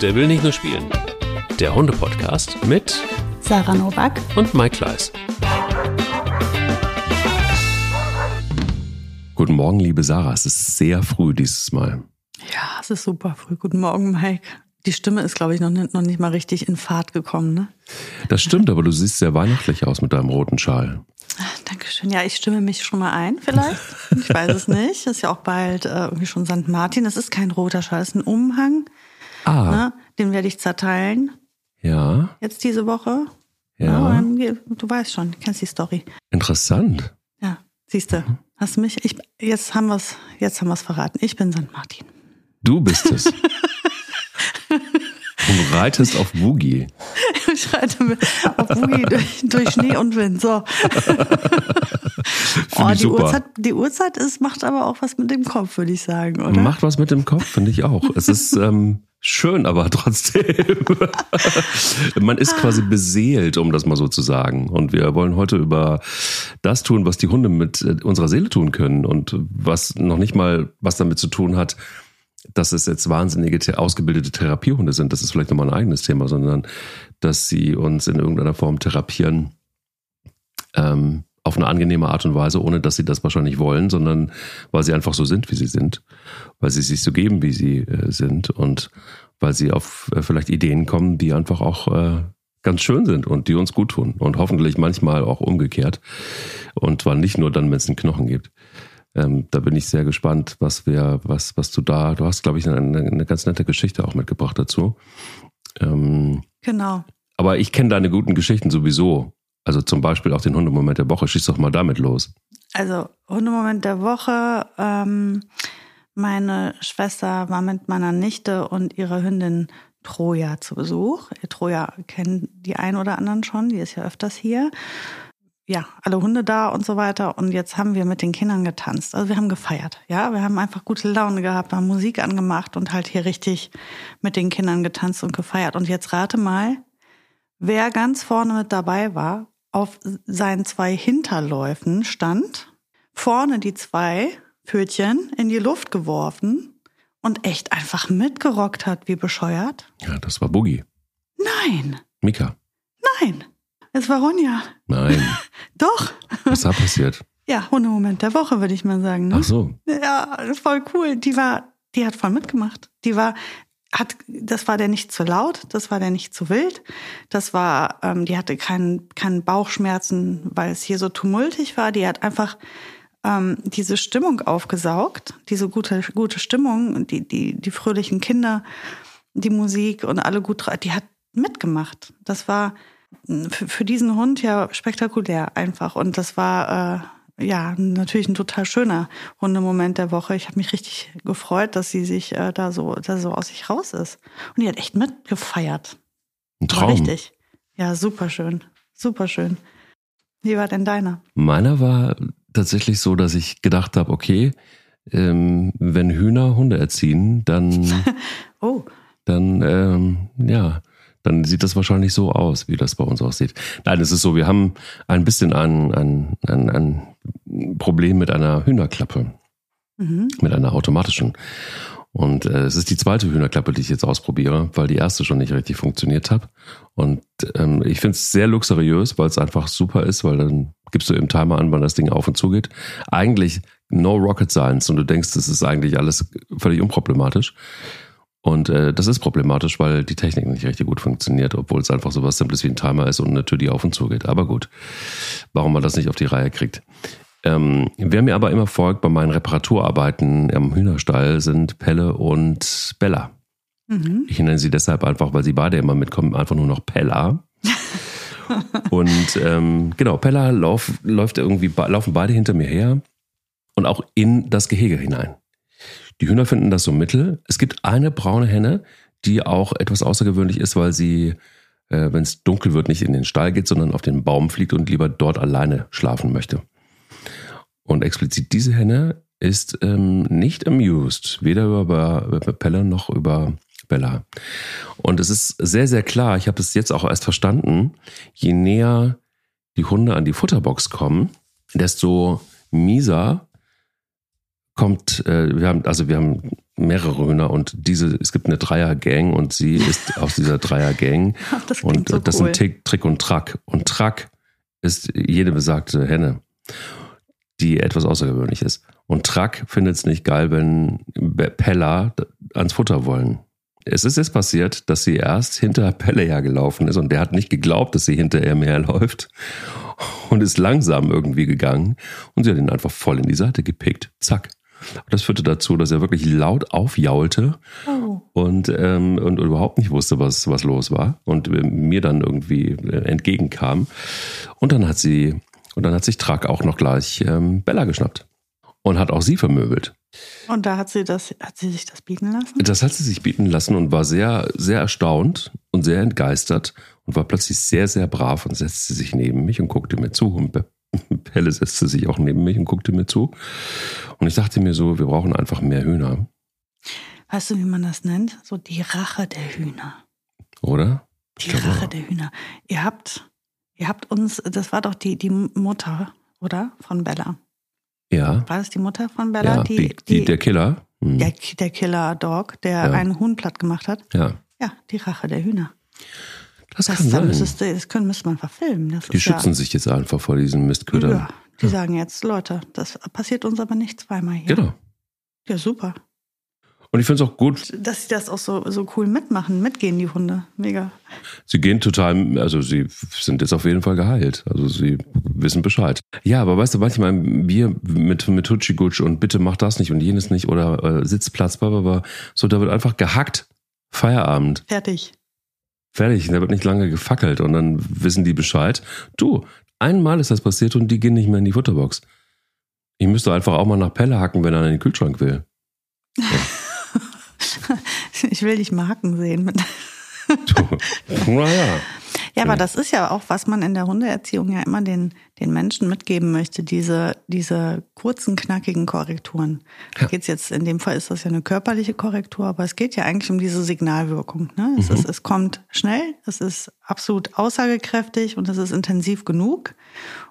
Der will nicht nur spielen. Der Hunde-Podcast mit Sarah Novak und Mike Kleiss. Guten Morgen, liebe Sarah. Es ist sehr früh dieses Mal. Ja, es ist super früh. Guten Morgen, Mike. Die Stimme ist, glaube ich, noch nicht, noch nicht mal richtig in Fahrt gekommen, ne? Das stimmt, aber du siehst sehr weihnachtlich aus mit deinem roten Schal. Dankeschön. Ja, ich stimme mich schon mal ein, vielleicht. Ich weiß es nicht. Ist ja auch bald äh, irgendwie schon St. Martin. Das ist kein roter Schal, das ist ein Umhang. Ah. Ne? Den werde ich zerteilen. Ja. Jetzt diese Woche. Ja. Ja, du weißt schon, du kennst die Story. Interessant. Ja, siehst du. Hast mich? Ich, jetzt haben wir es, jetzt haben wir es verraten. Ich bin St. Martin. Du bist es. Du reitest auf Boogie. Ich reite auf Boogie durch, durch Schnee und Wind. So. Oh, die. Uhrzeit, die Uhrzeit ist, macht aber auch was mit dem Kopf, würde ich sagen, oder? Macht was mit dem Kopf, finde ich auch. Es ist ähm, schön, aber trotzdem. Man ist quasi beseelt, um das mal so zu sagen. Und wir wollen heute über das tun, was die Hunde mit äh, unserer Seele tun können und was noch nicht mal was damit zu tun hat, dass es jetzt wahnsinnige ausgebildete Therapiehunde sind. Das ist vielleicht nochmal ein eigenes Thema, sondern dass sie uns in irgendeiner Form therapieren. Auf eine angenehme Art und Weise, ohne dass sie das wahrscheinlich wollen, sondern weil sie einfach so sind, wie sie sind, weil sie sich so geben, wie sie äh, sind und weil sie auf äh, vielleicht Ideen kommen, die einfach auch äh, ganz schön sind und die uns gut tun und hoffentlich manchmal auch umgekehrt und zwar nicht nur dann, wenn es einen Knochen gibt. Ähm, da bin ich sehr gespannt, was wir, was, was du da, du hast, glaube ich, eine, eine ganz nette Geschichte auch mitgebracht dazu. Ähm, Genau. aber ich kenne deine guten Geschichten sowieso. Also zum Beispiel auch den Hundemoment der Woche. Schieß doch mal damit los. Also, Hundemoment der Woche. Ähm, meine Schwester war mit meiner Nichte und ihrer Hündin Troja zu Besuch. Troja kennen die ein oder anderen schon, die ist ja öfters hier. Ja, alle Hunde da und so weiter. Und jetzt haben wir mit den Kindern getanzt. Also wir haben gefeiert. Ja, wir haben einfach gute Laune gehabt, haben Musik angemacht und halt hier richtig mit den Kindern getanzt und gefeiert. Und jetzt rate mal, wer ganz vorne mit dabei war, auf seinen zwei Hinterläufen stand, vorne die zwei Pfötchen in die Luft geworfen und echt einfach mitgerockt hat, wie bescheuert. Ja, das war Boogie. Nein, Mika. nein, es war Ronja. Nein. Doch. Was da passiert? Ja, Hundemoment der Woche, würde ich mal sagen. Ne? Ach so. Ja, voll cool. Die war, die hat voll mitgemacht. Die war, hat, das war der nicht zu laut, das war der nicht zu wild. Das war, ähm, die hatte keinen, keinen Bauchschmerzen, weil es hier so tumultig war. Die hat einfach ähm, diese Stimmung aufgesaugt, diese gute, gute Stimmung, die, die, die fröhlichen Kinder, die Musik und alle gut, die hat mitgemacht. Das war für, für diesen Hund ja spektakulär einfach. Und das war äh, ja natürlich ein total schöner Hundemoment der Woche. Ich habe mich richtig gefreut, dass sie sich äh, da so, da so aus sich raus ist. Und die hat echt mitgefeiert. Ein War Traum. richtig. Ja, super schön. Super schön. Wie war denn deiner? Meiner war tatsächlich so, dass ich gedacht habe, okay, ähm, wenn Hühner Hunde erziehen, dann, Oh, dann, ähm, ja, dann sieht das wahrscheinlich so aus, wie das bei uns aussieht. Nein, es ist so, wir haben ein bisschen ein, ein, ein, ein Problem mit einer Hühnerklappe, mhm. mit einer automatischen. Und äh, es ist die zweite Hühnerklappe, die ich jetzt ausprobiere, weil die erste schon nicht richtig funktioniert hat. Und ähm, ich finde es sehr luxuriös, weil es einfach super ist, weil dann gibst du im Timer an, wann das Ding auf und zu geht. Eigentlich no rocket science und du denkst, das ist eigentlich alles völlig unproblematisch. Und äh, das ist problematisch, weil die Technik nicht richtig gut funktioniert, obwohl es einfach so was Simples wie ein Timer ist und eine Tür, die auf und zu geht. Aber gut, warum man das nicht auf die Reihe kriegt. Ähm, wer mir aber immer folgt bei meinen Reparaturarbeiten am Hühnerstall sind Pelle und Bella. Mhm. Ich nenne sie deshalb einfach, weil sie beide immer mitkommen, einfach nur noch Pella. und ähm, genau, Pella lauf, läuft irgendwie, laufen beide hinter mir her und auch in das Gehege hinein. Die Hühner finden das so mittel. Es gibt eine braune Henne, die auch etwas außergewöhnlich ist, weil sie, äh, wenn es dunkel wird, nicht in den Stall geht, sondern auf den Baum fliegt und lieber dort alleine schlafen möchte. Und explizit diese Henne ist ähm, nicht amused, weder über, über Pelle noch über Bella. Und es ist sehr, sehr klar, ich habe es jetzt auch erst verstanden, je näher die Hunde an die Futterbox kommen, desto mieser kommt, äh, wir haben, also wir haben mehrere Hühner und diese, es gibt eine Dreier-Gang und sie ist aus dieser Dreier-Gang. Das und so das cool. sind Tick, Trick und Track. Und Track ist jede besagte Henne, die etwas außergewöhnlich ist. Und Track findet es nicht geil, wenn Pella ans Futter wollen. Es ist jetzt passiert, dass sie erst hinter Pelle hergelaufen ist und der hat nicht geglaubt, dass sie hinter ihm herläuft und ist langsam irgendwie gegangen und sie hat ihn einfach voll in die Seite gepickt. Zack. Und das führte dazu, dass er wirklich laut aufjaulte Oh. und, ähm, und überhaupt nicht wusste, was, was los war und äh, mir dann irgendwie äh, entgegenkam. Und dann hat sie, und dann hat sich Track auch noch gleich ähm, Bella geschnappt und hat auch sie vermöbelt. Und da hat sie das, hat sie sich das bieten lassen? Das hat sie sich bieten lassen und war sehr, sehr erstaunt und sehr entgeistert und war plötzlich sehr, sehr brav und setzte sich neben mich und guckte mir zu. Und Pelle setzte sich auch neben mich und guckte mir zu. Und ich dachte mir so, wir brauchen einfach mehr Hühner, Weißt du, wie man das nennt? So die Rache der Hühner. oder? Die glaube Rache auch. der Hühner. Ihr habt, ihr habt uns, das war doch die, die Mutter, oder? Von Bella. Ja, War das die Mutter von Bella? ja die, die, die, der Killer. Hm. der, der Killer Dog, der Ja. einen Huhn platt gemacht hat? Ja, Ja, die Rache der Hühner. Das, Das, kann sein. müsstest das können, müsste man verfilmen. Das Die schützen sich jetzt einfach vor diesen ja, Mistködern. ja, die sagen jetzt, Leute, das passiert uns aber nicht zweimal hier. Genau. Ja, super. Und ich finde es auch gut, Dass sie das auch so, so cool mitmachen, mitgehen, die Hunde. Mega. sie gehen total, also sie sind jetzt auf jeden Fall geheilt. Also sie wissen Bescheid. Ja, aber weißt du, manchmal wir mit, mit Hutschigutsch und bitte mach das nicht und jenes nicht oder äh, Sitzplatz, blablabla, so, da wird einfach gehackt. Feierabend. Fertig. Fertig. Da wird nicht lange gefackelt und dann wissen die Bescheid. Du, einmal ist das passiert und die gehen nicht mehr in die Futterbox. Ich müsste einfach auch mal nach Pelle hacken, wenn er in den Kühlschrank will. Ich will dich Marken sehen. naja. Ja, aber das ist ja auch, was man in der Hundeerziehung ja immer den, den Menschen mitgeben möchte, diese, diese kurzen, knackigen Korrekturen. Da geht's jetzt, in dem Fall ist das ja eine körperliche Korrektur, aber es geht ja eigentlich um diese Signalwirkung. Ne? Es, ist, es kommt schnell, es ist absolut aussagekräftig und es ist intensiv genug,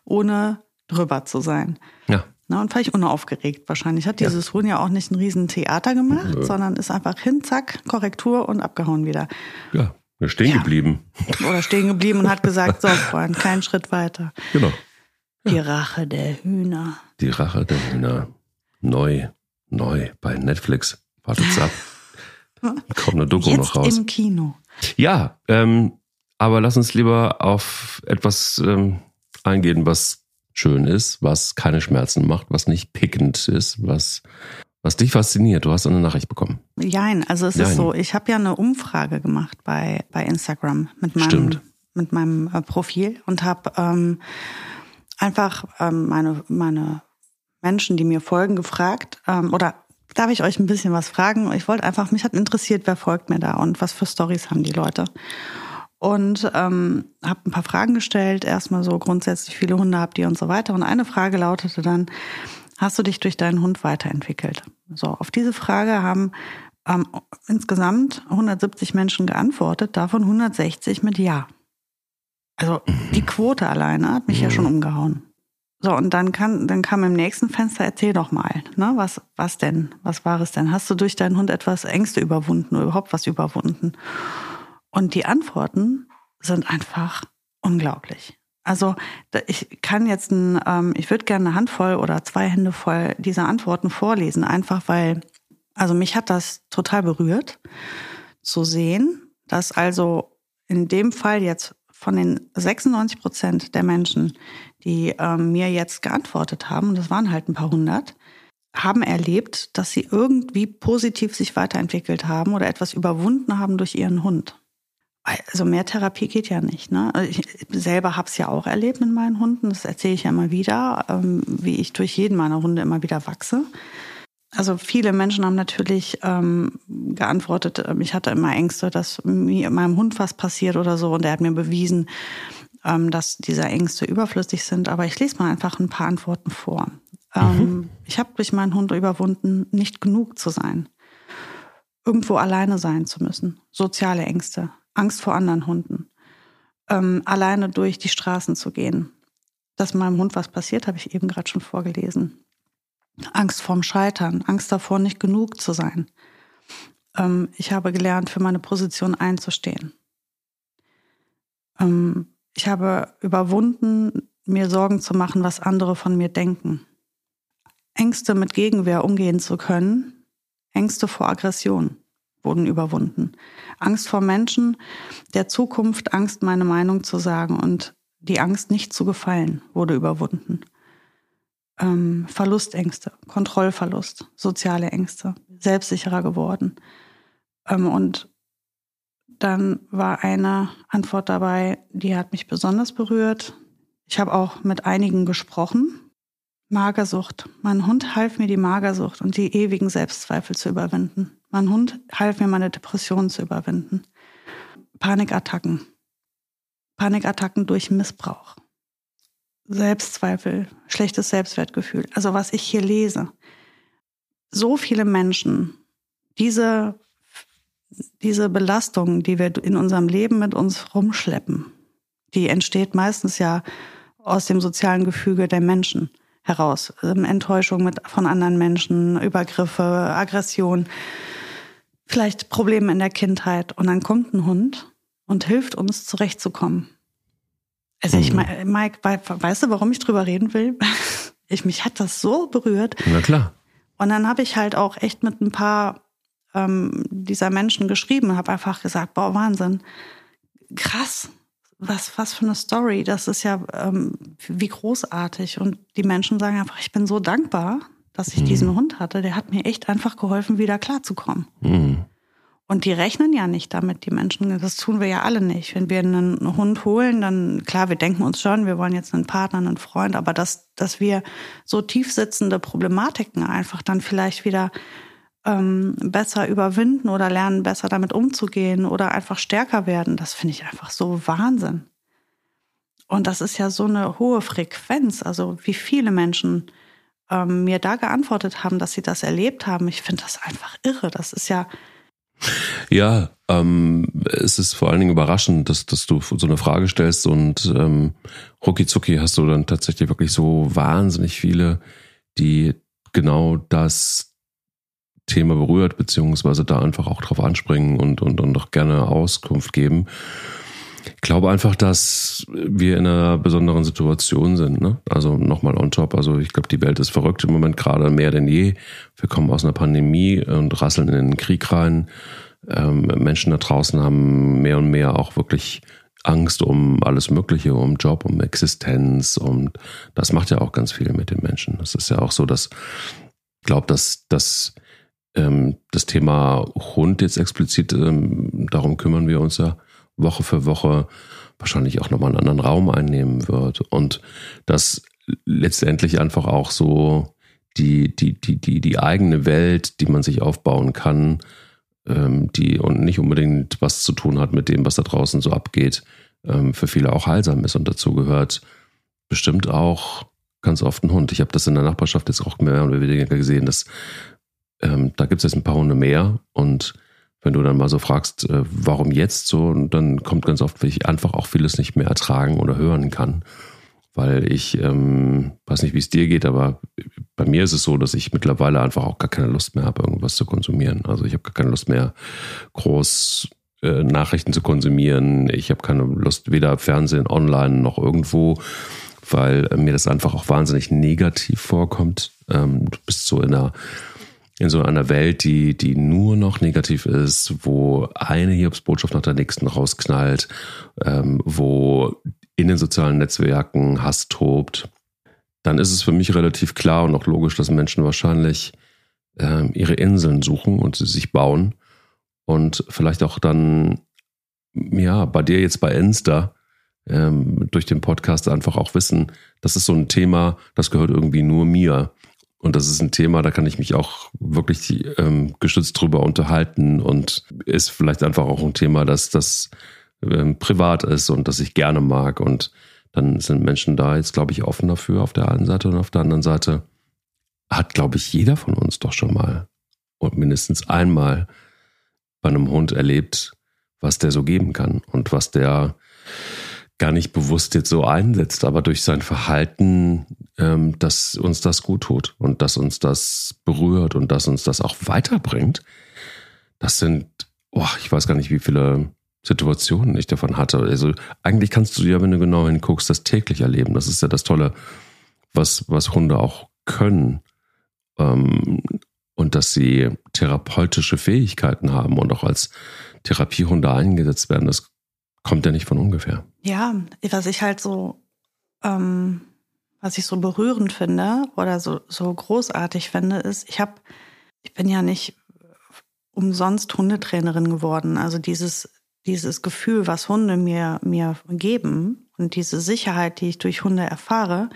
ohne drüber zu sein. Ja. Na, und völlig unaufgeregt wahrscheinlich. Hat dieses Huhn ja auch nicht ein riesen Theater gemacht, sondern ist einfach hin, zack, Korrektur und abgehauen wieder. Ja. Stehen Ja. geblieben. Oder stehen geblieben und hat gesagt, so Freund, keinen Schritt weiter. Genau. Die Rache der Hühner. Die Rache der Hühner. Neu, neu bei Netflix. Wartet's ab. Kommt eine Doku noch Jetzt raus. im Kino. Ja, ähm, aber lass uns lieber auf etwas ähm, eingehen, was schön ist, was keine Schmerzen macht, was nicht pickend ist, was, was dich fasziniert. Du hast eine Nachricht bekommen. Jein, also es Jein. ist so, ich habe ja eine Umfrage gemacht bei, bei Instagram mit meinem, Stimmt. mit meinem äh, Profil und habe ähm, einfach ähm, meine, meine Menschen, die mir folgen, gefragt, ähm, oder darf ich euch ein bisschen was fragen? Ich wollte einfach, mich hat interessiert, wer folgt mir da und was für Stories haben die Leute. Und ähm, habe ein paar Fragen gestellt, erstmal so grundsätzlich, viele Hunde habt ihr und so weiter. Und eine Frage lautete dann, hast du dich durch deinen Hund weiterentwickelt? So, auf diese Frage haben ähm, insgesamt 170 Menschen geantwortet, davon 160 mit Ja. Also die Quote alleine hat mich ja schon umgehauen. So, und dann kann, dann kam im nächsten Fenster, erzähl doch mal, ne, was, was denn? Was war es denn? Hast du durch deinen Hund etwas Ängste überwunden oder überhaupt was überwunden? Und die Antworten sind einfach unglaublich. Also ich kann jetzt ein, ähm, ich würde gerne eine Handvoll oder zwei Hände voll dieser Antworten vorlesen, einfach weil, also mich hat das total berührt zu sehen, dass also in dem Fall jetzt von den 96 Prozent der Menschen, die ähm, mir jetzt geantwortet haben, und das waren halt ein paar hundert, haben erlebt, dass sie irgendwie positiv sich weiterentwickelt haben oder etwas überwunden haben durch ihren Hund. Also mehr Therapie geht ja nicht. Ne? Also Ich selber habe es ja auch erlebt mit meinen Hunden. Das erzähle ich ja immer wieder, ähm, wie ich durch jeden meiner Hunde immer wieder wachse. Also viele Menschen haben natürlich ähm, geantwortet, ähm, ich hatte immer Ängste, dass mir meinem Hund was passiert oder so. Und er hat mir bewiesen, ähm, dass diese Ängste überflüssig sind. Aber ich lese mal einfach ein paar Antworten vor. Ähm, ich habe durch meinen Hund überwunden, nicht genug zu sein irgendwo alleine sein zu müssen, soziale Ängste, Angst vor anderen Hunden, ähm, alleine durch die Straßen zu gehen. Dass meinem Hund was passiert, habe ich eben gerade schon vorgelesen. Angst vorm Scheitern, Angst davor, nicht genug zu sein, ähm, ich habe gelernt, für meine Position einzustehen. Ähm, ich habe überwunden, mir Sorgen zu machen, was andere von mir denken. Ängste mit Gegenwehr umgehen zu können, Ängste vor Aggression wurden überwunden. Angst vor Menschen, der Zukunft, Angst, meine Meinung zu sagen und die Angst, nicht zu gefallen, wurde überwunden. Ähm, Verlustängste, Kontrollverlust, soziale Ängste, selbstsicherer geworden. Ähm, und dann war eine Antwort dabei, die hat mich besonders berührt. Ich habe auch mit einigen gesprochen. Magersucht. Mein Hund half mir, die Magersucht und die ewigen Selbstzweifel zu überwinden. Mein Hund half mir, meine Depressionen zu überwinden. Panikattacken. Panikattacken durch Missbrauch. Selbstzweifel, schlechtes Selbstwertgefühl. Also was ich hier lese. So viele Menschen, diese, diese Belastung, die wir in unserem Leben mit uns rumschleppen, die entsteht meistens ja aus dem sozialen Gefüge der Menschen heraus. Ähm, Enttäuschung mit, von anderen Menschen, Übergriffe, Aggression, vielleicht Probleme in der Kindheit. Und dann kommt ein Hund und hilft uns zurechtzukommen. Also ich, mhm. Mike, weißt du, warum ich drüber reden will? Ich, mich hat das so berührt. Na klar. Und dann habe ich halt auch echt mit ein paar ähm, dieser Menschen geschrieben, habe einfach gesagt, boah, Wahnsinn, krass, was, was für eine Story. Das ist ja ähm, wie großartig. Und die Menschen sagen einfach, ich bin so dankbar, dass ich mhm. diesen Hund hatte. Der hat mir echt einfach geholfen, wieder klarzukommen. Mhm. Und die rechnen ja nicht damit, die Menschen. Das tun wir ja alle nicht. Wenn wir einen Hund holen, dann klar, wir denken uns schon, wir wollen jetzt einen Partner, einen Freund, aber dass, dass wir so tief sitzende Problematiken einfach dann vielleicht wieder ähm, besser überwinden oder lernen, besser damit umzugehen oder einfach stärker werden, das finde ich einfach so Wahnsinn. Und das ist ja so eine hohe Frequenz, also wie viele Menschen ähm, mir da geantwortet haben, dass sie das erlebt haben. Ich finde das einfach irre. Das ist ja. Ja, ähm, es ist vor allen Dingen überraschend, dass, dass du so eine Frage stellst und ähm, rucki zucki hast du dann tatsächlich wirklich so wahnsinnig viele, die genau das Thema berührt, beziehungsweise da einfach auch drauf anspringen und, und, und auch gerne Auskunft geben. Ich glaube einfach, dass wir in einer besonderen Situation sind. Ne? Also nochmal on top. Also ich glaube, die Welt ist verrückt im Moment gerade mehr denn je. Wir kommen aus einer Pandemie und rasseln in den Krieg rein. Ähm, Menschen da draußen haben mehr und mehr auch wirklich Angst um alles Mögliche, um Job, um Existenz. Und das macht ja auch ganz viel mit den Menschen. Das ist ja auch so, dass ich glaube, dass, dass ähm, das Thema Hund jetzt explizit, ähm, darum kümmern wir uns ja Woche für Woche, wahrscheinlich auch nochmal einen anderen Raum einnehmen wird. Und das letztendlich einfach auch so die, die, die, die, die eigene Welt, die man sich aufbauen kann, ähm, die und nicht unbedingt was zu tun hat mit dem, was da draußen so abgeht, ähm, für viele auch heilsam ist. Und dazu gehört bestimmt auch ganz oft ein Hund. Ich habe das in der Nachbarschaft jetzt auch mehr oder weniger gesehen, dass ähm, da gibt es jetzt ein paar Hunde mehr und wenn du dann mal so fragst, äh, warum jetzt so, dann kommt ganz oft, weil ich einfach auch vieles nicht mehr ertragen oder hören kann. Weil ich ähm, weiß nicht, wie es dir geht, aber bei mir ist es so, dass ich mittlerweile einfach auch gar keine Lust mehr habe, irgendwas zu konsumieren. Also ich habe gar keine Lust mehr, groß äh, Nachrichten zu konsumieren. Ich habe keine Lust, weder Fernsehen, online noch irgendwo, weil mir das einfach auch wahnsinnig negativ vorkommt. Ähm, du bist so in einer in so einer Welt, die, die nur noch negativ ist, wo eine Hiobsbotschaft nach der nächsten rausknallt, ähm, wo in den sozialen Netzwerken Hass tobt, dann ist es für mich relativ klar und auch logisch, dass Menschen wahrscheinlich ähm, ihre Inseln suchen und sie sich bauen und vielleicht auch dann, ja, bei dir jetzt bei Insta, ähm, durch den Podcast einfach auch wissen, das ist so ein Thema, das gehört irgendwie nur mir. Und das ist ein Thema, da kann ich mich auch wirklich ähm, gestützt drüber unterhalten und ist vielleicht einfach auch ein Thema, dass das ähm, privat ist und das ich gerne mag. Und dann sind Menschen da jetzt, glaube ich, offen dafür auf der einen Seite und auf der anderen Seite hat, glaube ich, jeder von uns doch schon mal und mindestens einmal bei einem Hund erlebt, was der so geben kann und was der gar nicht bewusst jetzt so einsetzt, aber durch sein Verhalten, ähm, dass uns das gut tut und dass uns das berührt und dass uns das auch weiterbringt, das sind, oh, ich weiß gar nicht, wie viele Situationen ich davon hatte. Also eigentlich kannst du ja, wenn du genau hinguckst, das täglich erleben. Das ist ja das Tolle, was, was Hunde auch können. Ähm, und dass sie therapeutische Fähigkeiten haben und auch als Therapiehunde eingesetzt werden, das kommt ja nicht von ungefähr. Ja, was ich halt so, ähm, was ich so berührend finde oder so, so großartig finde, ist, ich habe, ich bin ja nicht umsonst Hundetrainerin geworden. Also dieses, dieses Gefühl, was Hunde mir, mir geben und diese Sicherheit, die ich durch Hunde erfahre,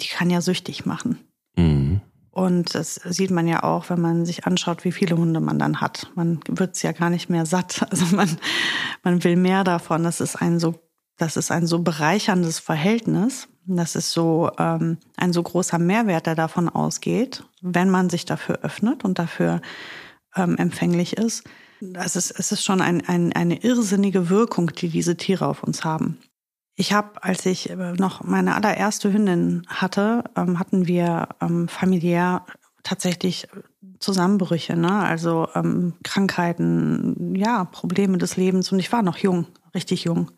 die kann ja süchtig machen. Mhm. Und das sieht man ja auch, wenn man sich anschaut, wie viele Hunde man dann hat. Man wird es ja gar nicht mehr satt. Also man, man will mehr davon. Das ist ein so, das ist ein so bereicherndes Verhältnis. Das ist so ähm, ein so großer Mehrwert, der davon ausgeht, wenn man sich dafür öffnet und dafür ähm, empfänglich ist. Das ist, es ist schon ein, ein, eine irrsinnige Wirkung, die diese Tiere auf uns haben. Ich habe, als ich äh, noch meine allererste Hündin hatte, ähm, hatten wir ähm, familiär tatsächlich Zusammenbrüche, ne? also ähm, Krankheiten, ja, Probleme des Lebens. Und ich war noch jung, richtig jung.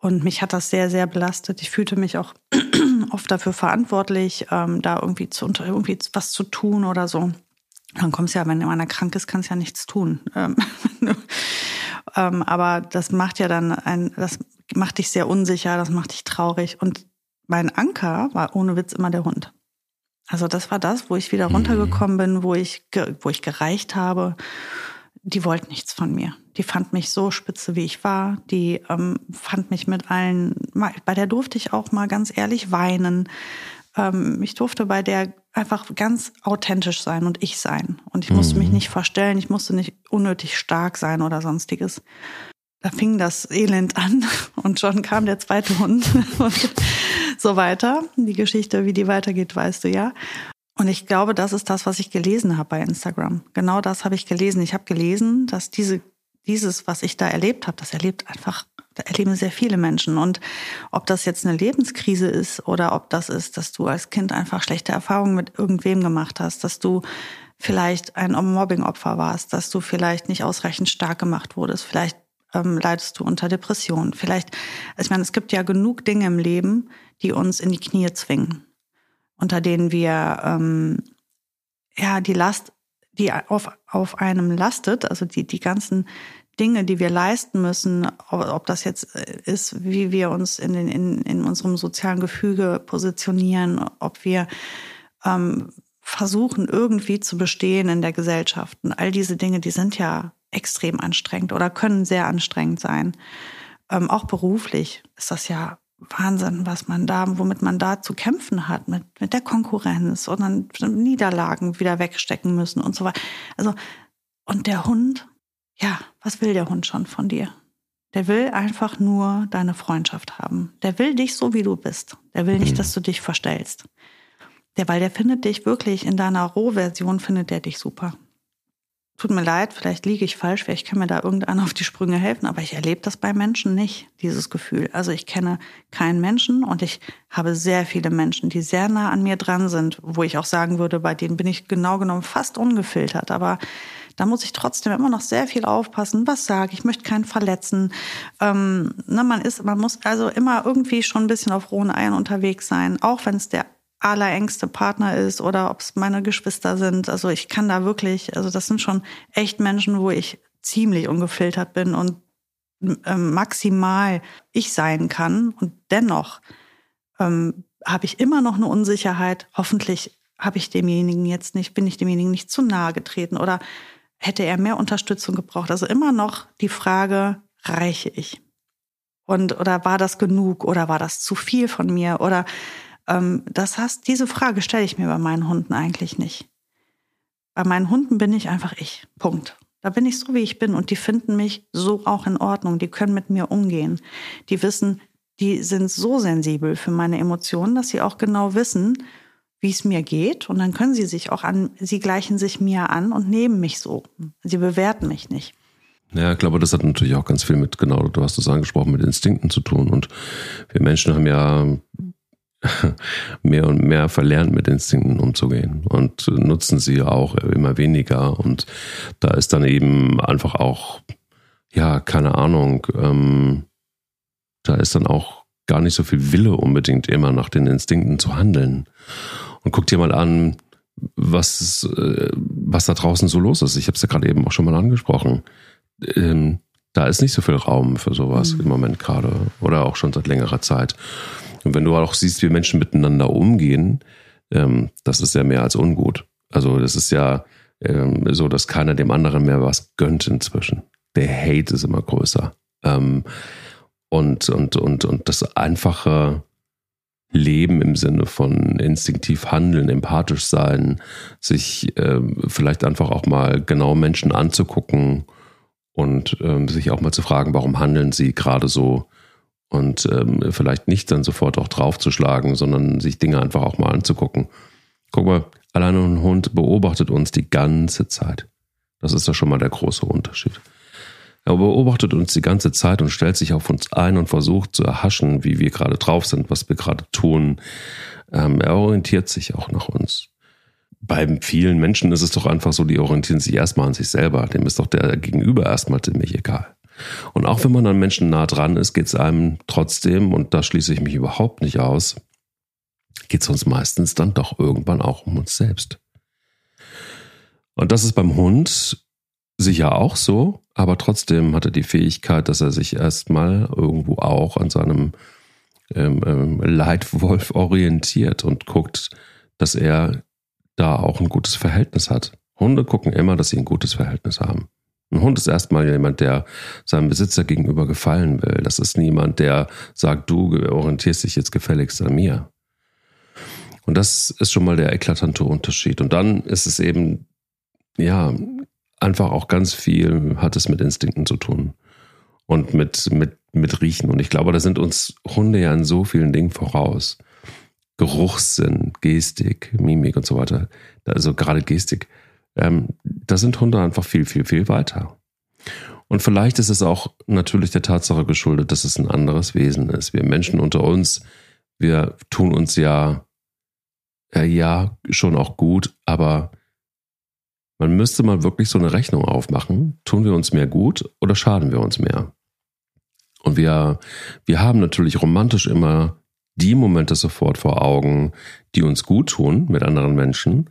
Und mich hat das sehr, sehr belastet. Ich fühlte mich auch oft dafür verantwortlich, ähm, da irgendwie, zu, irgendwie was zu tun oder so. Dann kommst ja, wenn einer krank ist, kannst ja nichts tun. Ähm, ähm, aber das macht ja dann ein, das macht dich sehr unsicher, das macht dich traurig. Und mein Anker war ohne Witz immer der Hund. Also das war das, wo ich wieder mhm. runtergekommen bin, wo ich, wo ich gereicht habe. Die wollten nichts von mir. Die fand mich so spitze, wie ich war. Die ähm, fand mich mit allen, bei der durfte ich auch mal ganz ehrlich weinen. Ähm, ich durfte bei der einfach ganz authentisch sein und ich sein. Und ich musste mhm. mich nicht verstellen, ich musste nicht unnötig stark sein oder sonstiges da fing das Elend an und schon kam der zweite Hund und so weiter. Die Geschichte, wie die weitergeht, weißt du ja. Und ich glaube, das ist das, was ich gelesen habe bei Instagram. Genau das habe ich gelesen. Ich habe gelesen, dass diese, dieses, was ich da erlebt habe, das erlebt einfach, da erleben sehr viele Menschen. Und ob das jetzt eine Lebenskrise ist oder ob das ist, dass du als Kind einfach schlechte Erfahrungen mit irgendwem gemacht hast, dass du vielleicht ein Mobbing-Opfer warst, dass du vielleicht nicht ausreichend stark gemacht wurdest, vielleicht ähm, leidest du unter Depressionen. Vielleicht, ich meine, es gibt ja genug Dinge im Leben, die uns in die Knie zwingen, unter denen wir ähm, ja die Last, die auf, auf einem lastet, also die, die ganzen Dinge, die wir leisten müssen, ob das jetzt äh, ist, wie wir uns in, den, in, in unserem sozialen Gefüge positionieren, ob wir ähm, versuchen, irgendwie zu bestehen in der Gesellschaft. Und all diese Dinge, die sind ja extrem anstrengend oder können sehr anstrengend sein. Ähm, auch beruflich ist das ja Wahnsinn, was man da, womit man da zu kämpfen hat, mit, mit der Konkurrenz und dann Niederlagen wieder wegstecken müssen und so weiter. Also, und der Hund, ja, was will der Hund schon von dir? Der will einfach nur deine Freundschaft haben. Der will dich so, wie du bist. Der will nicht, mhm. dass du dich verstellst. Der, weil der findet dich wirklich in deiner Rohversion, findet der dich super tut mir leid, vielleicht liege ich falsch, vielleicht kann mir da irgendeiner auf die Sprünge helfen, aber ich erlebe das bei Menschen nicht, dieses Gefühl. Also ich kenne keinen Menschen und ich habe sehr viele Menschen, die sehr nah an mir dran sind, wo ich auch sagen würde, bei denen bin ich genau genommen fast ungefiltert, aber da muss ich trotzdem immer noch sehr viel aufpassen, was sage ich, möchte keinen verletzen. Ähm, ne, man ist, man muss also immer irgendwie schon ein bisschen auf rohen Eiern unterwegs sein, auch wenn es der allerengste Partner ist oder ob es meine Geschwister sind. Also ich kann da wirklich, also das sind schon echt Menschen, wo ich ziemlich ungefiltert bin und ähm, maximal ich sein kann. Und dennoch ähm, habe ich immer noch eine Unsicherheit. Hoffentlich habe ich demjenigen jetzt nicht, bin ich demjenigen nicht zu nahe getreten oder hätte er mehr Unterstützung gebraucht. Also immer noch die Frage, reiche ich? Und oder war das genug oder war das zu viel von mir? Oder das heißt, diese Frage stelle ich mir bei meinen Hunden eigentlich nicht. Bei meinen Hunden bin ich einfach ich. Punkt. Da bin ich so, wie ich bin und die finden mich so auch in Ordnung. Die können mit mir umgehen. Die wissen, die sind so sensibel für meine Emotionen, dass sie auch genau wissen, wie es mir geht. Und dann können sie sich auch an, sie gleichen sich mir an und nehmen mich so. Sie bewerten mich nicht. Ja, ich glaube, das hat natürlich auch ganz viel mit, genau, du hast es angesprochen, mit Instinkten zu tun. Und wir Menschen haben ja mehr und mehr verlernt, mit Instinkten umzugehen und nutzen sie auch immer weniger. Und da ist dann eben einfach auch, ja, keine Ahnung, ähm, da ist dann auch gar nicht so viel Wille unbedingt immer nach den Instinkten zu handeln. Und guck dir mal an, was, äh, was da draußen so los ist. Ich habe es ja gerade eben auch schon mal angesprochen. Ähm, da ist nicht so viel Raum für sowas mhm. im Moment gerade oder auch schon seit längerer Zeit. Und wenn du auch siehst, wie Menschen miteinander umgehen, ähm, das ist ja mehr als ungut. Also das ist ja ähm, so, dass keiner dem anderen mehr was gönnt inzwischen. Der Hate ist immer größer. Ähm, und, und, und, und das einfache Leben im Sinne von instinktiv handeln, empathisch sein, sich ähm, vielleicht einfach auch mal genau Menschen anzugucken und ähm, sich auch mal zu fragen, warum handeln sie gerade so und ähm, vielleicht nicht dann sofort auch draufzuschlagen, sondern sich Dinge einfach auch mal anzugucken. Guck mal, allein ein Hund beobachtet uns die ganze Zeit. Das ist ja schon mal der große Unterschied. Er beobachtet uns die ganze Zeit und stellt sich auf uns ein und versucht zu erhaschen, wie wir gerade drauf sind, was wir gerade tun. Ähm, er orientiert sich auch nach uns. Bei vielen Menschen ist es doch einfach so, die orientieren sich erstmal an sich selber. Dem ist doch der Gegenüber erstmal ziemlich egal. Und auch wenn man an Menschen nah dran ist, geht es einem trotzdem, und da schließe ich mich überhaupt nicht aus, geht es uns meistens dann doch irgendwann auch um uns selbst. Und das ist beim Hund sicher auch so, aber trotzdem hat er die Fähigkeit, dass er sich erstmal irgendwo auch an seinem ähm, ähm, Leitwolf orientiert und guckt, dass er da auch ein gutes Verhältnis hat. Hunde gucken immer, dass sie ein gutes Verhältnis haben. Ein Hund ist erstmal jemand, der seinem Besitzer gegenüber gefallen will. Das ist niemand, der sagt, du orientierst dich jetzt gefälligst an mir. Und das ist schon mal der eklatante Unterschied. Und dann ist es eben, ja, einfach auch ganz viel hat es mit Instinkten zu tun. Und mit, mit, mit Riechen. Und ich glaube, da sind uns Hunde ja in so vielen Dingen voraus. Geruchssinn, Gestik, Mimik und so weiter. Also gerade Gestik ähm, da sind Hunde einfach viel, viel, viel weiter. Und vielleicht ist es auch natürlich der Tatsache geschuldet, dass es ein anderes Wesen ist. Wir Menschen unter uns, wir tun uns ja, äh, ja, schon auch gut, aber man müsste mal wirklich so eine Rechnung aufmachen. Tun wir uns mehr gut oder schaden wir uns mehr? Und wir, wir haben natürlich romantisch immer die Momente sofort vor Augen, die uns gut tun mit anderen Menschen.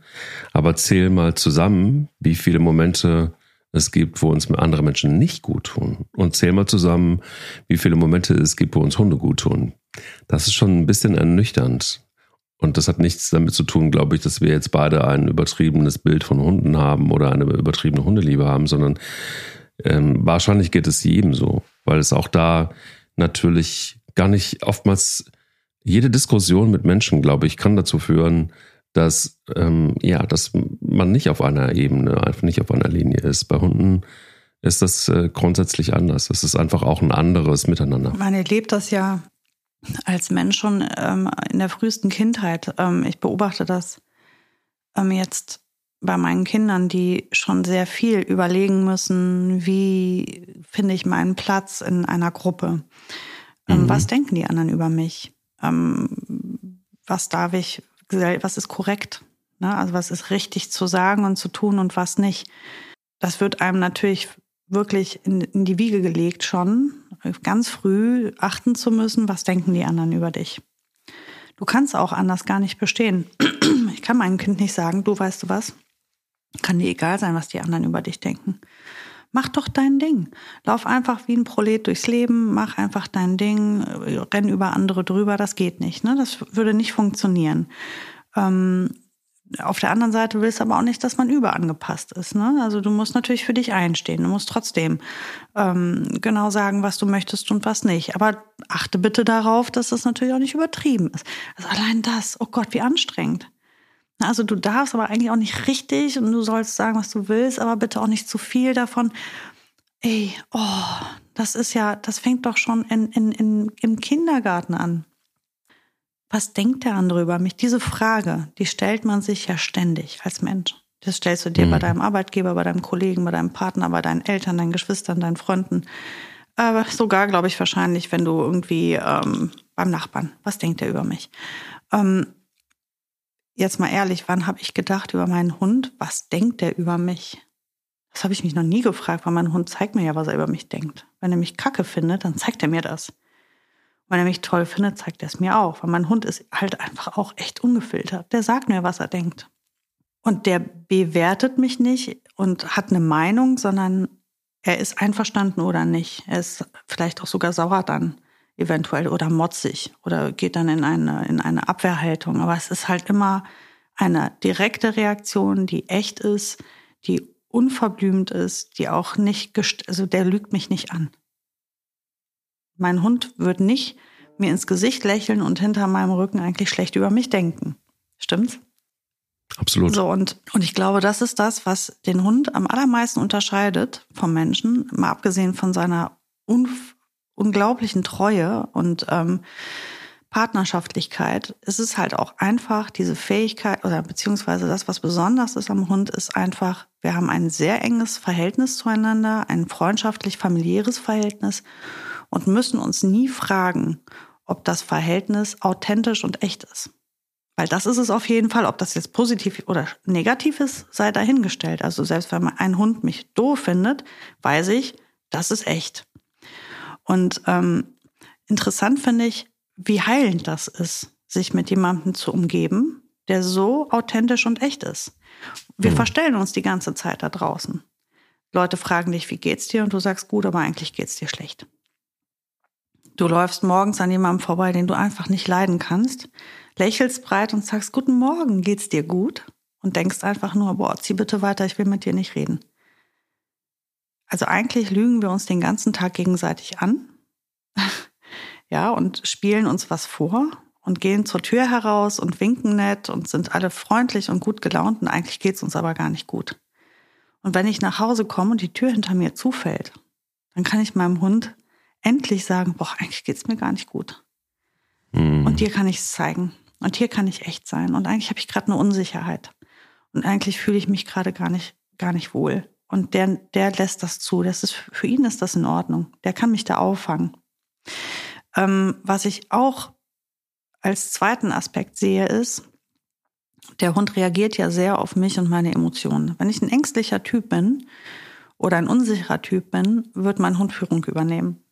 Aber zähl mal zusammen, wie viele Momente es gibt, wo uns andere Menschen nicht gut tun. Und zähl mal zusammen, wie viele Momente es gibt, wo uns Hunde gut tun. Das ist schon ein bisschen ernüchternd. Und das hat nichts damit zu tun, glaube ich, dass wir jetzt beide ein übertriebenes Bild von Hunden haben oder eine übertriebene Hundeliebe haben, sondern ähm, wahrscheinlich geht es jedem so, weil es auch da natürlich gar nicht oftmals jede Diskussion mit Menschen, glaube ich, kann dazu führen, dass, ähm, ja, dass man nicht auf einer Ebene, einfach nicht auf einer Linie ist. Bei Hunden ist das äh, grundsätzlich anders. Es ist einfach auch ein anderes Miteinander. Man erlebt das ja als Mensch schon ähm, in der frühesten Kindheit. Ähm, ich beobachte das ähm, jetzt bei meinen Kindern, die schon sehr viel überlegen müssen, wie finde ich meinen Platz in einer Gruppe. Ähm, mhm. Was denken die anderen über mich? Ähm, was darf ich, was ist korrekt, ne? also was ist richtig zu sagen und zu tun und was nicht. Das wird einem natürlich wirklich in, in die Wiege gelegt schon, ganz früh achten zu müssen, was denken die anderen über dich. Du kannst auch anders gar nicht bestehen. Ich kann meinem Kind nicht sagen, du weißt du was, kann dir egal sein, was die anderen über dich denken. Mach doch dein Ding. Lauf einfach wie ein Prolet durchs Leben, mach einfach dein Ding, renn über andere drüber, das geht nicht. Ne? Das würde nicht funktionieren. Ähm, auf der anderen Seite willst du aber auch nicht, dass man überangepasst ist. Ne? Also du musst natürlich für dich einstehen. Du musst trotzdem ähm, genau sagen, was du möchtest und was nicht. Aber achte bitte darauf, dass das natürlich auch nicht übertrieben ist. Also allein das, oh Gott, wie anstrengend. Also du darfst aber eigentlich auch nicht richtig und du sollst sagen, was du willst, aber bitte auch nicht zu viel davon. Ey, oh, das ist ja, das fängt doch schon in, in, in, im Kindergarten an. Was denkt der andere über mich? Diese Frage, die stellt man sich ja ständig als Mensch. Das stellst du dir mhm. bei deinem Arbeitgeber, bei deinem Kollegen, bei deinem Partner, bei deinen Eltern, deinen Geschwistern, deinen Freunden. Aber sogar, glaube ich, wahrscheinlich, wenn du irgendwie ähm, beim Nachbarn. Was denkt er über mich? Ähm, jetzt mal ehrlich, wann habe ich gedacht über meinen Hund? Was denkt er über mich? Das habe ich mich noch nie gefragt, weil mein Hund zeigt mir ja, was er über mich denkt. Wenn er mich kacke findet, dann zeigt er mir das. Wenn er mich toll findet, zeigt er es mir auch. Weil mein Hund ist halt einfach auch echt ungefiltert. Der sagt mir, was er denkt. Und der bewertet mich nicht und hat eine Meinung, sondern er ist einverstanden oder nicht. Er ist vielleicht auch sogar sauer dann eventuell oder motzig oder geht dann in eine, in eine Abwehrhaltung. Aber es ist halt immer eine direkte Reaktion, die echt ist, die unverblümt ist, die auch nicht, also der lügt mich nicht an. Mein Hund wird nicht mir ins Gesicht lächeln und hinter meinem Rücken eigentlich schlecht über mich denken. Stimmt's? Absolut. So, und, und ich glaube, das ist das, was den Hund am allermeisten unterscheidet vom Menschen, mal abgesehen von seiner unglaublichen Treue und ähm, Partnerschaftlichkeit. Es ist halt auch einfach diese Fähigkeit oder beziehungsweise das, was besonders ist am Hund, ist einfach, wir haben ein sehr enges Verhältnis zueinander, ein freundschaftlich-familiäres Verhältnis und müssen uns nie fragen, ob das Verhältnis authentisch und echt ist. Weil das ist es auf jeden Fall. Ob das jetzt positiv oder negativ ist, sei dahingestellt. Also selbst wenn ein Hund mich doof findet, weiß ich, das ist echt. Und ähm, interessant finde ich, wie heilend das ist, sich mit jemandem zu umgeben, der so authentisch und echt ist. Wir mhm. verstellen uns die ganze Zeit da draußen. Leute fragen dich, wie geht's dir? Und du sagst gut, aber eigentlich geht's dir schlecht. Du läufst morgens an jemandem vorbei, den du einfach nicht leiden kannst, lächelst breit und sagst, guten Morgen, geht's dir gut? Und denkst einfach nur, boah, zieh bitte weiter, ich will mit dir nicht reden. Also eigentlich lügen wir uns den ganzen Tag gegenseitig an. ja, und spielen uns was vor und gehen zur Tür heraus und winken nett und sind alle freundlich und gut gelaunt und eigentlich geht's uns aber gar nicht gut. Und wenn ich nach Hause komme und die Tür hinter mir zufällt, dann kann ich meinem Hund endlich sagen, boah, eigentlich geht's mir gar nicht gut. Mhm. Und dir kann ich es zeigen. Und hier kann ich echt sein. Und eigentlich habe ich gerade eine Unsicherheit. Und eigentlich fühle ich mich gerade gar nicht, gar nicht wohl. Und der, der lässt das zu. Das ist, für ihn ist das in Ordnung. Der kann mich da auffangen. Ähm, was ich auch als zweiten Aspekt sehe, ist, der Hund reagiert ja sehr auf mich und meine Emotionen. Wenn ich ein ängstlicher Typ bin oder ein unsicherer Typ bin, wird mein Hund Führung übernehmen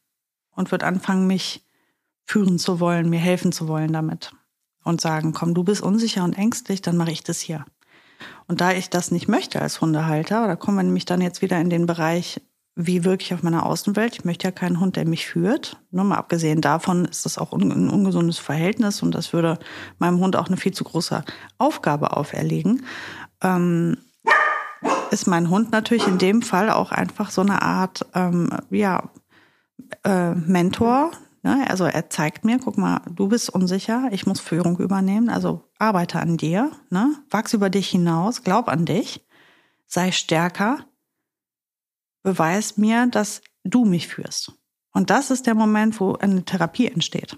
und wird anfangen, mich führen zu wollen, mir helfen zu wollen damit und sagen, komm, du bist unsicher und ängstlich, dann mache ich das hier. Und da ich das nicht möchte als Hundehalter, da kommen wir nämlich dann jetzt wieder in den Bereich, wie wirklich auf meiner Außenwelt. Ich möchte ja keinen Hund, der mich führt. Nur mal abgesehen davon ist das auch ein ungesundes Verhältnis und das würde meinem Hund auch eine viel zu große Aufgabe auferlegen. Ähm, ist mein Hund natürlich in dem Fall auch einfach so eine Art, ähm, ja, äh, Mentor. Ne? Also er zeigt mir, guck mal, du bist unsicher, ich muss Führung übernehmen, also arbeite an dir, ne? wachs über dich hinaus, glaub an dich, sei stärker, beweis mir, dass du mich führst. Und das ist der Moment, wo eine Therapie entsteht.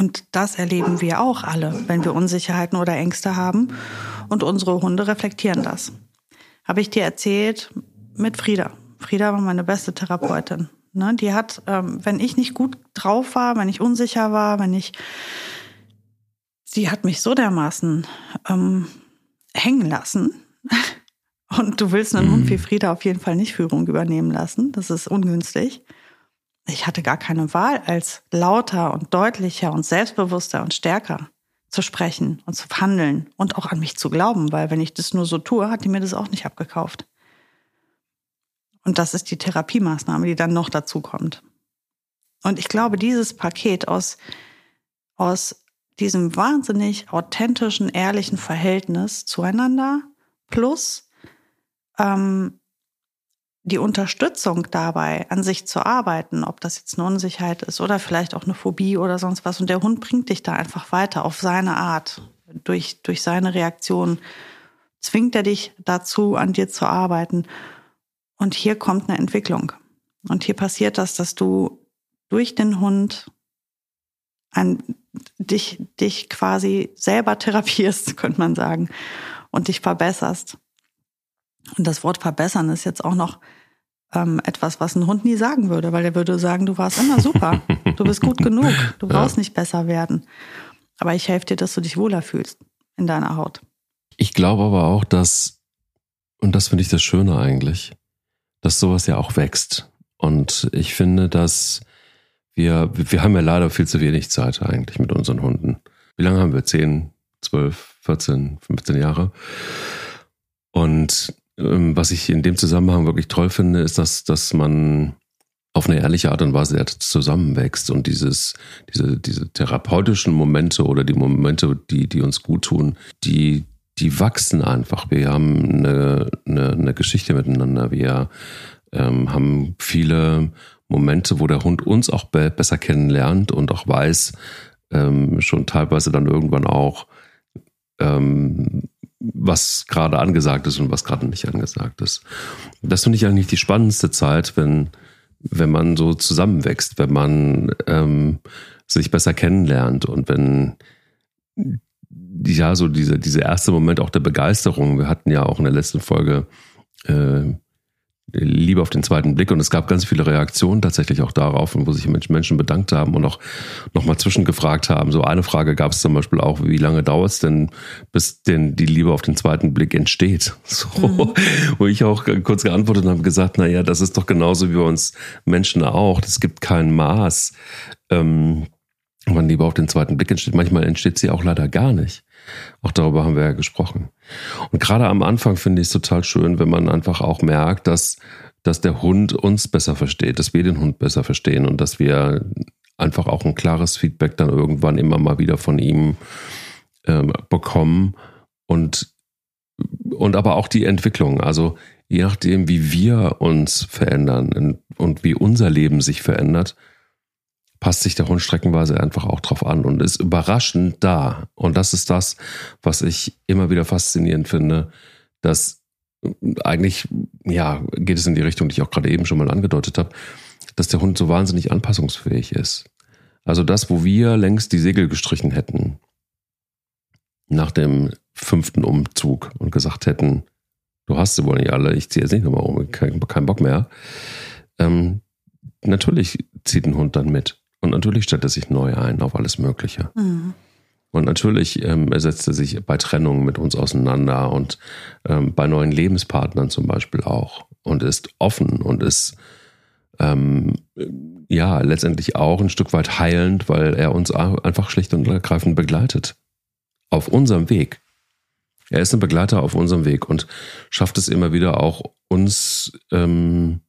Und das erleben wir auch alle, wenn wir Unsicherheiten oder Ängste haben. Und unsere Hunde reflektieren das. Habe ich dir erzählt mit Frieda. Frieda war meine beste Therapeutin. Ne, die hat, ähm, wenn ich nicht gut drauf war, wenn ich unsicher war, wenn ich, sie hat mich so dermaßen ähm, hängen lassen. Und du willst einen mhm. Hund wie Frieda auf jeden Fall nicht Führung übernehmen lassen. Das ist ungünstig. Ich hatte gar keine Wahl, als lauter und deutlicher und selbstbewusster und stärker zu sprechen und zu handeln und auch an mich zu glauben, weil wenn ich das nur so tue, hat die mir das auch nicht abgekauft. Und das ist die Therapiemaßnahme, die dann noch dazu kommt. Und ich glaube, dieses Paket aus, aus diesem wahnsinnig authentischen, ehrlichen Verhältnis zueinander plus ähm, die Unterstützung dabei, an sich zu arbeiten, ob das jetzt eine Unsicherheit ist oder vielleicht auch eine Phobie oder sonst was. Und der Hund bringt dich da einfach weiter auf seine Art, durch, durch seine Reaktion. Zwingt er dich dazu, an dir zu arbeiten. Und hier kommt eine Entwicklung. Und hier passiert das, dass du durch den Hund an dich, dich quasi selber therapierst, könnte man sagen, und dich verbesserst. Und das Wort verbessern ist jetzt auch noch ähm, etwas, was ein Hund nie sagen würde, weil er würde sagen, du warst immer super, du bist gut genug, du brauchst ja. nicht besser werden. Aber ich helfe dir, dass du dich wohler fühlst in deiner Haut. Ich glaube aber auch, dass, und das finde ich das Schöne eigentlich, dass sowas ja auch wächst. Und ich finde, dass wir, wir haben ja leider viel zu wenig Zeit eigentlich mit unseren Hunden. Wie lange haben wir? 10, 12, 14, 15 Jahre. Und ähm, was ich in dem Zusammenhang wirklich toll finde, ist, dass, dass man auf eine ehrliche Art und Weise zusammenwächst und dieses, diese, diese therapeutischen Momente oder die Momente, die, die uns gut tun, die, die wachsen einfach. Wir haben eine, eine, eine Geschichte miteinander. Wir ähm, haben viele Momente, wo der Hund uns auch be besser kennenlernt und auch weiß, ähm, schon teilweise dann irgendwann auch, ähm, was gerade angesagt ist und was gerade nicht angesagt ist. Das finde ich eigentlich die spannendste Zeit, wenn, wenn man so zusammenwächst, wenn man ähm, sich besser kennenlernt und wenn ja so diese, diese erste Moment auch der Begeisterung, wir hatten ja auch in der letzten Folge äh, Liebe auf den zweiten Blick. Und es gab ganz viele Reaktionen tatsächlich auch darauf, wo sich Menschen bedankt haben und auch nochmal zwischengefragt haben. So eine Frage gab es zum Beispiel auch, wie lange dauert es denn, bis denn die Liebe auf den zweiten Blick entsteht? So, mhm. wo ich auch kurz geantwortet habe gesagt, na ja, das ist doch genauso wie bei uns Menschen auch. Es gibt kein Maß, ähm, wann Liebe auf den zweiten Blick entsteht. Manchmal entsteht sie auch leider gar nicht. Auch darüber haben wir ja gesprochen. Und gerade am Anfang finde ich es total schön, wenn man einfach auch merkt, dass, dass der Hund uns besser versteht, dass wir den Hund besser verstehen und dass wir einfach auch ein klares Feedback dann irgendwann immer mal wieder von ihm ähm, bekommen und, und aber auch die Entwicklung. Also je nachdem, wie wir uns verändern und wie unser Leben sich verändert, passt sich der Hund streckenweise einfach auch drauf an und ist überraschend da. Und das ist das, was ich immer wieder faszinierend finde, dass eigentlich, ja, geht es in die Richtung, die ich auch gerade eben schon mal angedeutet habe, dass der Hund so wahnsinnig anpassungsfähig ist. Also das, wo wir längst die Segel gestrichen hätten, nach dem fünften Umzug und gesagt hätten, du hast sie wohl nicht alle, ich ziehe jetzt nicht nochmal um, kein, kein Bock mehr. Ähm, natürlich zieht ein Hund dann mit. Und natürlich stellt er sich neu ein auf alles Mögliche. Mhm. Und natürlich ähm, er setzt er sich bei Trennungen mit uns auseinander und ähm, bei neuen Lebenspartnern zum Beispiel auch und ist offen und ist ähm, ja letztendlich auch ein Stück weit heilend, weil er uns einfach schlicht und ergreifend begleitet. Auf unserem Weg. Er ist ein Begleiter auf unserem Weg und schafft es immer wieder auch uns ähm,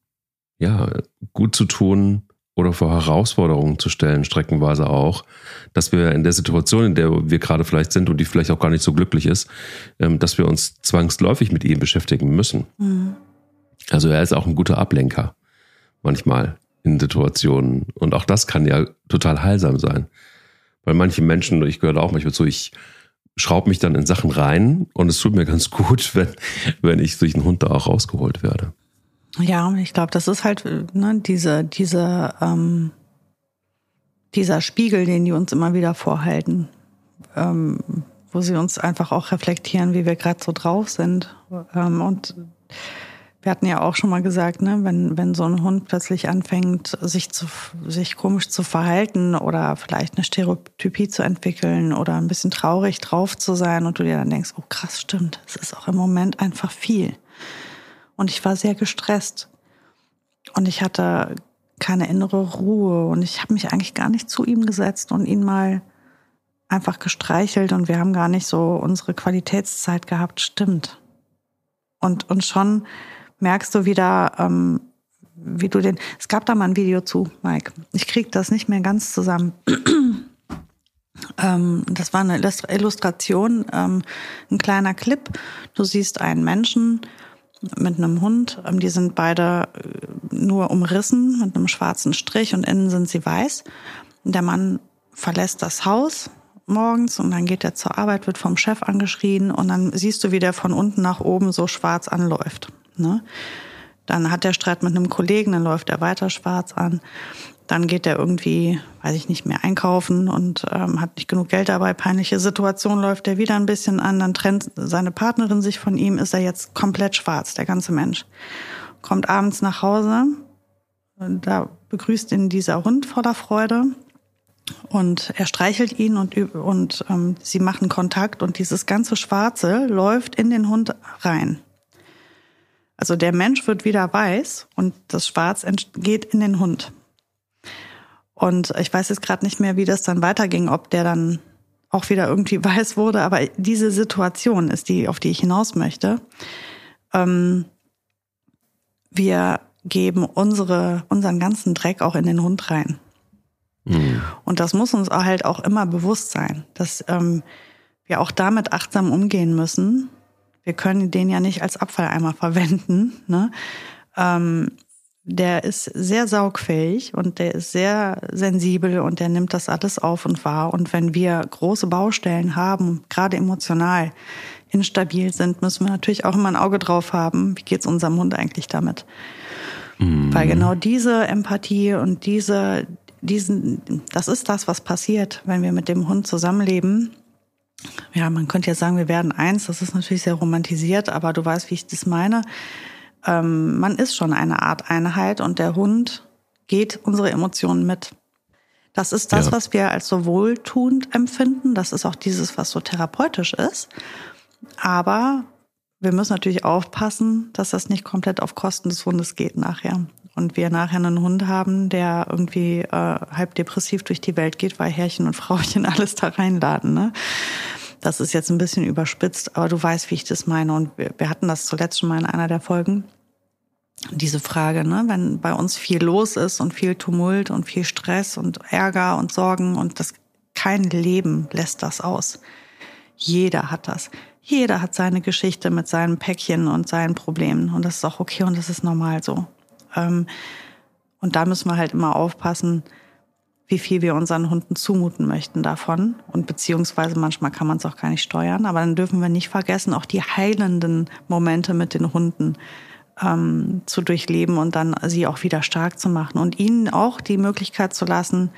ja gut zu tun, oder vor Herausforderungen zu stellen, streckenweise auch, dass wir in der Situation, in der wir gerade vielleicht sind und die vielleicht auch gar nicht so glücklich ist, ähm, dass wir uns zwangsläufig mit ihm beschäftigen müssen. Mhm. Also er ist auch ein guter Ablenker manchmal in Situationen. Und auch das kann ja total heilsam sein. Weil manche Menschen, ich gehöre auch manchmal zu, ich schraube mich dann in Sachen rein und es tut mir ganz gut, wenn, wenn ich durch einen Hund da auch rausgeholt werde. Ja, ich glaube, das ist halt ne, diese, diese, ähm, dieser Spiegel, den die uns immer wieder vorhalten, ähm, wo sie uns einfach auch reflektieren, wie wir gerade so drauf sind. Ähm, und wir hatten ja auch schon mal gesagt, ne, wenn, wenn so ein Hund plötzlich anfängt, sich, zu, sich komisch zu verhalten oder vielleicht eine Stereotypie zu entwickeln oder ein bisschen traurig drauf zu sein und du dir dann denkst, oh krass, stimmt, es ist auch im Moment einfach viel. Und ich war sehr gestresst. Und ich hatte keine innere Ruhe. Und ich habe mich eigentlich gar nicht zu ihm gesetzt und ihn mal einfach gestreichelt. Und wir haben gar nicht so unsere Qualitätszeit gehabt. Stimmt. Und, und schon merkst du wieder, ähm, wie du den. Es gab da mal ein Video zu, Mike. Ich krieg das nicht mehr ganz zusammen. ähm, das war eine Illustration, ähm, ein kleiner Clip. Du siehst einen Menschen, mit einem Hund. Ähm, die sind beide äh, nur umrissen mit einem schwarzen Strich und innen sind sie weiß. Der Mann verlässt das Haus morgens und dann geht er zur Arbeit, wird vom Chef angeschrien und dann siehst du, wie der von unten nach oben so schwarz anläuft. Ne? Dann hat er Streit mit einem Kollegen, dann läuft er weiter schwarz an. Dann geht er irgendwie, weiß ich nicht mehr, einkaufen und ähm, hat nicht genug Geld dabei. Peinliche Situation läuft er wieder ein bisschen an. Dann trennt seine Partnerin sich von ihm, ist er jetzt komplett schwarz, der ganze Mensch. kommt abends nach Hause. Da begrüßt ihn dieser Hund voller Freude. Und er streichelt ihn und, und ähm, sie machen Kontakt und dieses ganze Schwarze läuft in den Hund rein. Also der Mensch wird wieder weiß und das Schwarz geht in den Hund. Und ich weiß jetzt gerade nicht mehr, wie das dann weiterging, ob der dann auch wieder irgendwie weiß wurde, aber diese Situation ist die, auf die ich hinaus möchte. Ähm, wir geben unsere, unseren ganzen Dreck auch in den Hund rein. Mhm. Und das muss uns halt auch immer bewusst sein, dass ähm, wir auch damit achtsam umgehen müssen. Wir können den ja nicht als Abfalleimer verwenden. Ne? Ähm, der ist sehr saugfähig und der ist sehr sensibel und der nimmt das alles auf und wahr. Und wenn wir große Baustellen haben, gerade emotional instabil sind, müssen wir natürlich auch immer ein Auge drauf haben, wie geht's unserem Hund eigentlich damit. Mhm. Weil genau diese Empathie und diese, diesen, das ist das, was passiert, wenn wir mit dem Hund zusammenleben. Ja, man könnte ja sagen, wir werden eins. Das ist natürlich sehr romantisiert, aber du weißt, wie ich das meine. Ähm, man ist schon eine Art Einheit und der Hund geht unsere Emotionen mit. Das ist das, ja. was wir als so wohltuend empfinden. Das ist auch dieses, was so therapeutisch ist. Aber wir müssen natürlich aufpassen, dass das nicht komplett auf Kosten des Hundes geht nachher und wir nachher einen Hund haben, der irgendwie äh, halb depressiv durch die Welt geht, weil Herrchen und Frauchen alles da reinladen. Ne? Das ist jetzt ein bisschen überspitzt, aber du weißt, wie ich das meine. Und wir, wir hatten das zuletzt schon mal in einer der Folgen. Diese Frage, ne, wenn bei uns viel los ist und viel Tumult und viel Stress und Ärger und Sorgen und das kein Leben lässt das aus. Jeder hat das. Jeder hat seine Geschichte mit seinen Päckchen und seinen Problemen und das ist auch okay und das ist normal so. Ähm, und da müssen wir halt immer aufpassen, wie viel wir unseren Hunden zumuten möchten davon. Und beziehungsweise manchmal kann man es auch gar nicht steuern. Aber dann dürfen wir nicht vergessen, auch die heilenden Momente mit den Hunden ähm, zu durchleben und dann sie auch wieder stark zu machen. Und ihnen auch die Möglichkeit zu lassen,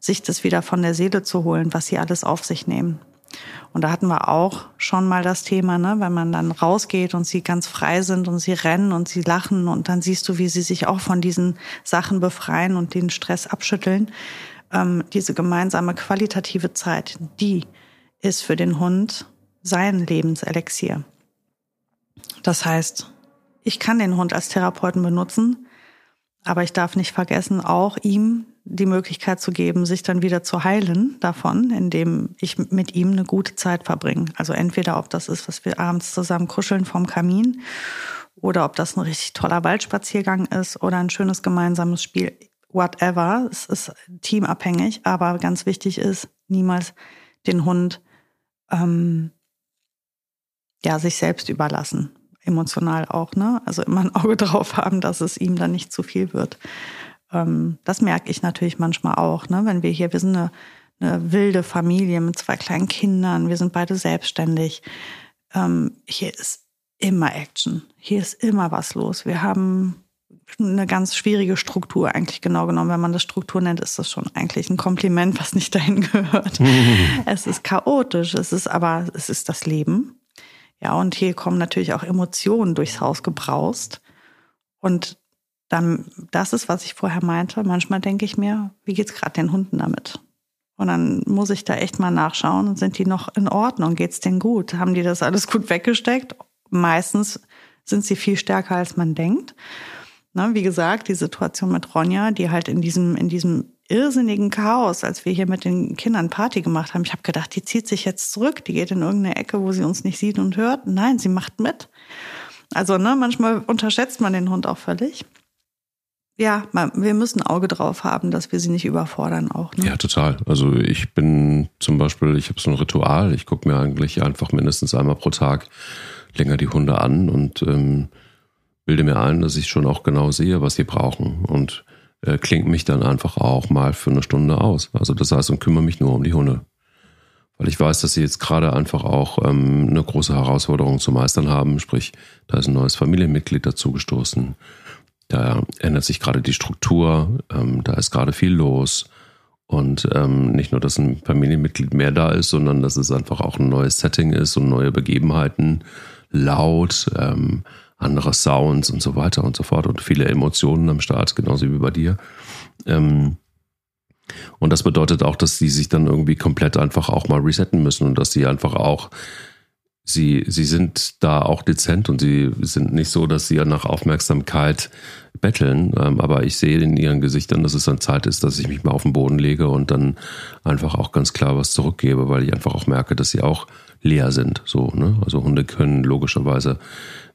sich das wieder von der Seele zu holen, was sie alles auf sich nehmen. Und da hatten wir auch schon mal das Thema, ne, wenn man dann rausgeht und sie ganz frei sind und sie rennen und sie lachen und dann siehst du, wie sie sich auch von diesen Sachen befreien und den Stress abschütteln. Ähm, diese gemeinsame qualitative Zeit, die ist für den Hund sein Lebenselixier. Das heißt, ich kann den Hund als Therapeuten benutzen, aber ich darf nicht vergessen, auch ihm die Möglichkeit zu geben, sich dann wieder zu heilen davon, indem ich mit ihm eine gute Zeit verbringe. Also entweder ob das ist, was wir abends zusammen kuscheln vom Kamin oder ob das ein richtig toller Waldspaziergang ist oder ein schönes gemeinsames Spiel. Whatever. Es ist teamabhängig, aber ganz wichtig ist, niemals den Hund ähm, ja sich selbst überlassen. Emotional auch, ne? Also immer ein Auge drauf haben, dass es ihm dann nicht zu viel wird. Ähm, das merke ich natürlich manchmal auch, ne? wenn wir hier, wir sind eine, eine wilde Familie mit zwei kleinen Kindern, wir sind beide selbstständig. Ähm, hier ist immer Action, hier ist immer was los. Wir haben eine ganz schwierige Struktur eigentlich genau genommen. Wenn man das Struktur nennt, ist das schon eigentlich ein Kompliment, was nicht dahin gehört. es ist chaotisch, es ist aber, es ist das Leben. Ja, und hier kommen natürlich auch Emotionen durchs Haus gebraust. Und dann, das ist, was ich vorher meinte. Manchmal denke ich mir, wie geht's gerade den Hunden damit? Und dann muss ich da echt mal nachschauen, sind die noch in Ordnung? Geht's denen gut? Haben die das alles gut weggesteckt? Meistens sind sie viel stärker, als man denkt. Ne, wie gesagt, die Situation mit Ronja, die halt in diesem, in diesem irrsinnigen Chaos, als wir hier mit den Kindern Party gemacht haben, ich habe gedacht, die zieht sich jetzt zurück, die geht in irgendeine Ecke, wo sie uns nicht sieht und hört. Nein, sie macht mit. Also ne, manchmal unterschätzt man den Hund auch völlig ja, wir müssen ein Auge drauf haben, dass wir sie nicht überfordern auch. Ne? Ja, total. Also ich bin zum Beispiel, ich habe so ein Ritual, ich gucke mir eigentlich einfach mindestens einmal pro Tag länger die Hunde an und ähm, bilde mir ein, dass ich schon auch genau sehe, was sie brauchen und äh, klingt mich dann einfach auch mal für eine Stunde aus. Also das heißt, und kümmere mich nur um die Hunde. Weil ich weiß, dass sie jetzt gerade einfach auch ähm, eine große Herausforderung zu meistern haben. Sprich, da ist ein neues Familienmitglied dazugestoßen. Da ändert sich gerade die Struktur, ähm, da ist gerade viel los. Und ähm, nicht nur, dass ein Familienmitglied mehr da ist, sondern dass es einfach auch ein neues Setting ist und neue Begebenheiten, laut. Ähm, andere Sounds und so weiter und so fort und viele Emotionen am Start, genauso wie bei dir. Ähm, und das bedeutet auch, dass sie sich dann irgendwie komplett einfach auch mal resetten müssen und dass sie einfach auch, sie, sie sind da auch dezent und sie sind nicht so, dass sie ja nach Aufmerksamkeit betteln. Ähm, aber ich sehe in ihren Gesichtern, dass es dann Zeit ist, dass ich mich mal auf den Boden lege und dann einfach auch ganz klar was zurückgebe, weil ich einfach auch merke, dass sie auch leer sind. So, ne? Also Hunde können logischerweise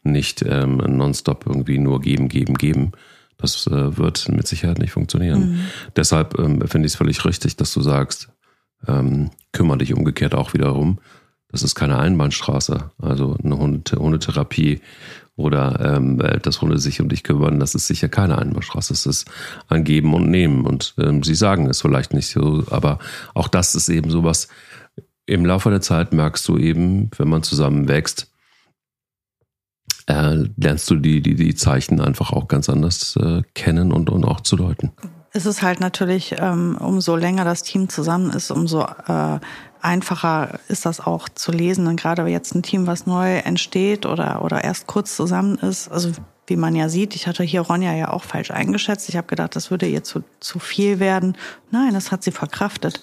nicht ähm, nonstop irgendwie nur geben, geben, geben. Das äh, wird mit Sicherheit nicht funktionieren. Mhm. Deshalb ähm, finde ich es völlig richtig, dass du sagst, ähm, kümmere dich umgekehrt auch wiederum. Das ist keine Einbahnstraße. Also eine Hund Hundetherapie oder ähm, äh, dass Hunde sich um dich kümmern, das ist sicher keine Einbahnstraße. Es ist ein Geben und Nehmen. Und ähm, sie sagen es vielleicht nicht so, aber auch das ist eben sowas. Im Laufe der Zeit merkst du eben, wenn man zusammen wächst, äh, lernst du die, die, die Zeichen einfach auch ganz anders äh, kennen und, und auch zu deuten. Es ist halt natürlich, ähm, umso länger das Team zusammen ist, umso äh, einfacher ist das auch zu lesen. Und gerade jetzt ein Team, was neu entsteht oder, oder erst kurz zusammen ist, also wie man ja sieht, ich hatte hier Ronja ja auch falsch eingeschätzt. Ich habe gedacht, das würde ihr zu, zu viel werden. Nein, das hat sie verkraftet,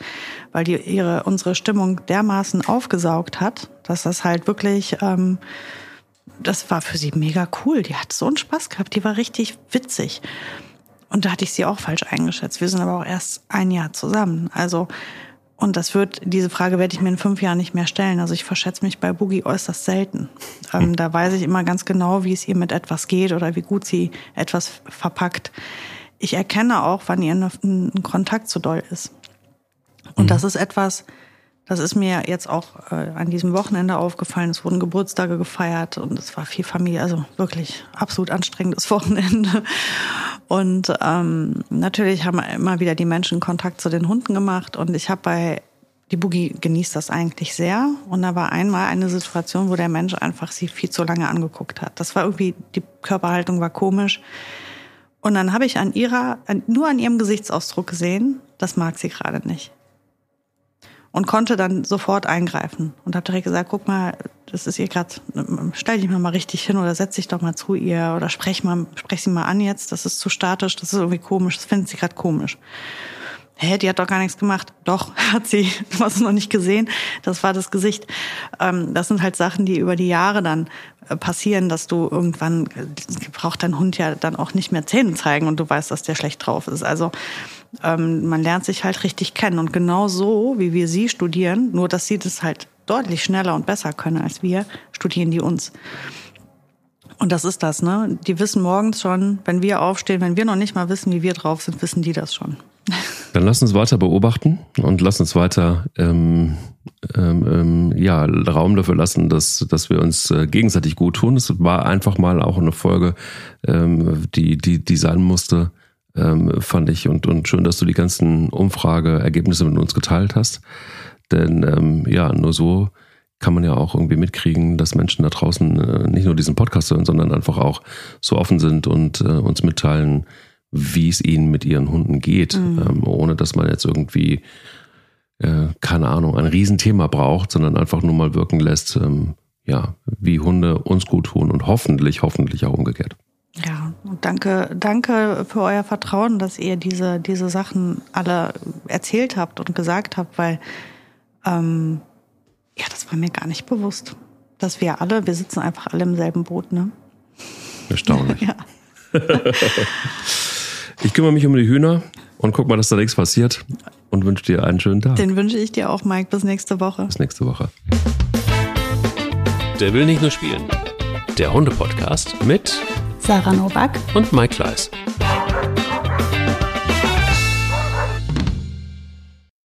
weil die ihre unsere Stimmung dermaßen aufgesaugt hat, dass das halt wirklich ähm, das war für sie mega cool. Die hat so einen Spaß gehabt. Die war richtig witzig. Und da hatte ich sie auch falsch eingeschätzt. Wir sind aber auch erst ein Jahr zusammen. Also, und das wird, diese Frage werde ich mir in fünf Jahren nicht mehr stellen. Also ich verschätze mich bei Boogie äußerst selten. Ähm, hm. da weiß ich immer ganz genau, wie es ihr mit etwas geht oder wie gut sie etwas verpackt. Ich erkenne auch, wann ihr ein Kontakt zu doll ist. Und mhm. das ist etwas, das ist mir jetzt auch äh, an diesem Wochenende aufgefallen. Es wurden Geburtstage gefeiert und es war viel Familie, also wirklich absolut anstrengendes Wochenende. Und ähm, natürlich haben immer wieder die Menschen Kontakt zu den Hunden gemacht und ich habe bei die Boogie genießt das eigentlich sehr. Und da war einmal eine Situation, wo der Mensch einfach sie viel zu lange angeguckt hat. Das war irgendwie, die Körperhaltung war komisch. Und dann habe ich an ihrer, nur an ihrem Gesichtsausdruck gesehen, das mag sie gerade nicht und konnte dann sofort eingreifen und habe direkt gesagt, guck mal, das ist ihr gerade, stell dich mal richtig hin oder setz dich doch mal zu ihr oder sprech mal, sprech sie mal an jetzt, das ist zu statisch, das ist irgendwie komisch, das findet sie gerade komisch. Hä, die hat doch gar nichts gemacht. Doch, hat sie, du hast es noch nicht gesehen. Das war das Gesicht. Ähm, das sind halt Sachen, die über die Jahre dann äh, passieren, dass du irgendwann, braucht dein Hund ja dann auch nicht mehr Zähne zeigen und du weißt, dass der schlecht drauf ist. Also ähm, man lernt sich halt richtig kennen. Und genau so, wie wir sie studieren, nur dass sie das halt deutlich schneller und besser können als wir, studieren die uns. Und das ist das, ne? Die wissen morgens schon, wenn wir aufstehen, wenn wir noch nicht mal wissen, wie wir drauf sind, wissen die das schon. Dann lass uns weiter beobachten und lass uns weiter ähm, ähm, ähm, ja, Raum dafür lassen, dass, dass wir uns äh, gegenseitig gut tun. Es war einfach mal auch eine Folge, ähm, die, die, die sein musste, ähm, fand ich. Und, und schön, dass du die ganzen Umfrageergebnisse mit uns geteilt hast. Denn ähm, ja, nur so kann man ja auch irgendwie mitkriegen, dass Menschen da draußen äh, nicht nur diesen Podcast hören, sondern einfach auch so offen sind und äh, uns mitteilen, wie es ihnen mit ihren Hunden geht, mhm. ähm, ohne dass man jetzt irgendwie, äh, keine Ahnung, ein Riesenthema braucht, sondern einfach nur mal wirken lässt, ähm, ja, wie Hunde uns gut tun und hoffentlich, hoffentlich auch umgekehrt. Ja, und danke, danke für euer Vertrauen, dass ihr diese, diese Sachen alle erzählt habt und gesagt habt, weil ähm, ja, das war mir gar nicht bewusst. Dass wir alle, wir sitzen einfach alle im selben Boot, ne? Erstaunlich. ja. ich kümmere mich um die Hühner und guck mal, dass da nichts passiert und wünsche dir einen schönen Tag. Den wünsche ich dir auch, Mike. Bis nächste Woche. Bis nächste Woche. Der will nicht nur spielen. Der Hunde-Podcast mit Sarah Novak und Mike Kleiss.